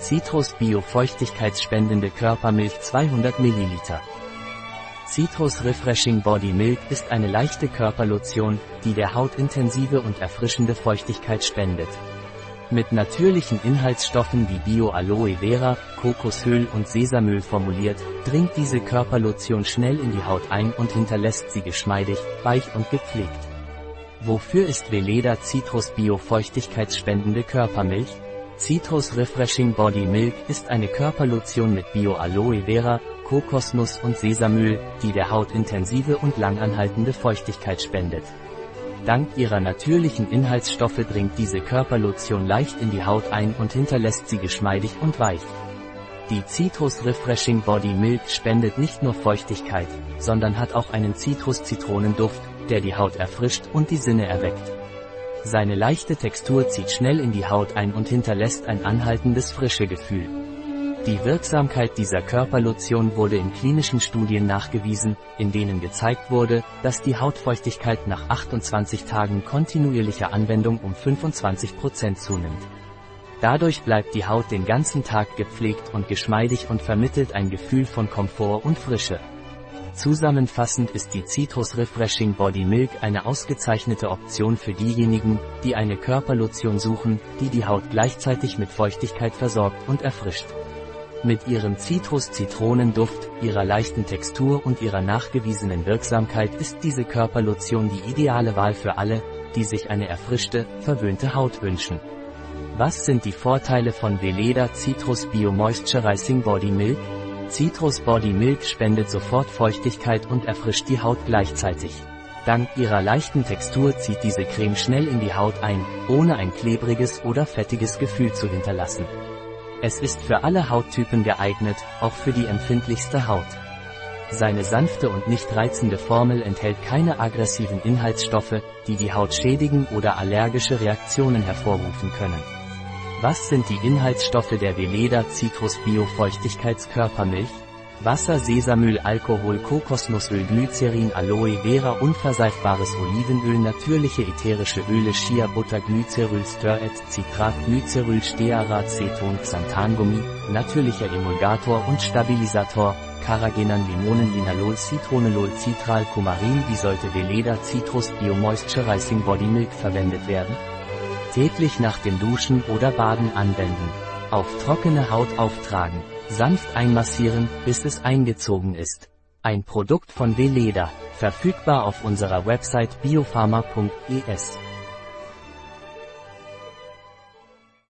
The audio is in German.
Citrus Bio feuchtigkeitsspendende Körpermilch 200 ml. Citrus Refreshing Body Milk ist eine leichte Körperlotion, die der Haut intensive und erfrischende Feuchtigkeit spendet. Mit natürlichen Inhaltsstoffen wie Bio-Aloe Vera, Kokosöl und Sesamöl formuliert, dringt diese Körperlotion schnell in die Haut ein und hinterlässt sie geschmeidig, weich und gepflegt. Wofür ist Veleda Citrus Bio feuchtigkeitsspendende Körpermilch? Citrus Refreshing Body Milk ist eine Körperlotion mit Bio-Aloe Vera, Kokosnuss und Sesamöl, die der Haut intensive und langanhaltende Feuchtigkeit spendet. Dank ihrer natürlichen Inhaltsstoffe dringt diese Körperlotion leicht in die Haut ein und hinterlässt sie geschmeidig und weich. Die Citrus Refreshing Body Milk spendet nicht nur Feuchtigkeit, sondern hat auch einen Citrus-Zitronenduft, der die Haut erfrischt und die Sinne erweckt. Seine leichte Textur zieht schnell in die Haut ein und hinterlässt ein anhaltendes frische Gefühl. Die Wirksamkeit dieser Körperlotion wurde in klinischen Studien nachgewiesen, in denen gezeigt wurde, dass die Hautfeuchtigkeit nach 28 Tagen kontinuierlicher Anwendung um 25% zunimmt. Dadurch bleibt die Haut den ganzen Tag gepflegt und geschmeidig und vermittelt ein Gefühl von Komfort und Frische. Zusammenfassend ist die Citrus Refreshing Body Milk eine ausgezeichnete Option für diejenigen, die eine Körperlotion suchen, die die Haut gleichzeitig mit Feuchtigkeit versorgt und erfrischt. Mit ihrem Zitrus-Zitronenduft, ihrer leichten Textur und ihrer nachgewiesenen Wirksamkeit ist diese Körperlotion die ideale Wahl für alle, die sich eine erfrischte, verwöhnte Haut wünschen. Was sind die Vorteile von Veleda Citrus Bio Moisturizing Body Milk? Citrus Body Milk spendet sofort Feuchtigkeit und erfrischt die Haut gleichzeitig. Dank ihrer leichten Textur zieht diese Creme schnell in die Haut ein, ohne ein klebriges oder fettiges Gefühl zu hinterlassen. Es ist für alle Hauttypen geeignet, auch für die empfindlichste Haut. Seine sanfte und nicht reizende Formel enthält keine aggressiven Inhaltsstoffe, die die Haut schädigen oder allergische Reaktionen hervorrufen können. Was sind die Inhaltsstoffe der Veleda Citrus Bio Feuchtigkeitskörpermilch? Wasser, Sesamöl, Alkohol, Kokosnussöl, Glycerin, Aloe Vera, unverseifbares Olivenöl, natürliche ätherische Öle, Shea Butter, Glyceryl, Störet, Citrat, Glyceryl, Stearat, Ceton, Xanthangummi, natürlicher Emulgator und Stabilisator, Carrageenan, Limonen, Linalol, Citronelol, Citral, Kumarin. Wie sollte Veleda Citrus Bio Moisturizing Body Milk verwendet werden? Täglich nach dem Duschen oder Baden anwenden. Auf trockene Haut auftragen. Sanft einmassieren, bis es eingezogen ist. Ein Produkt von Veleda, verfügbar auf unserer Website biopharma.es.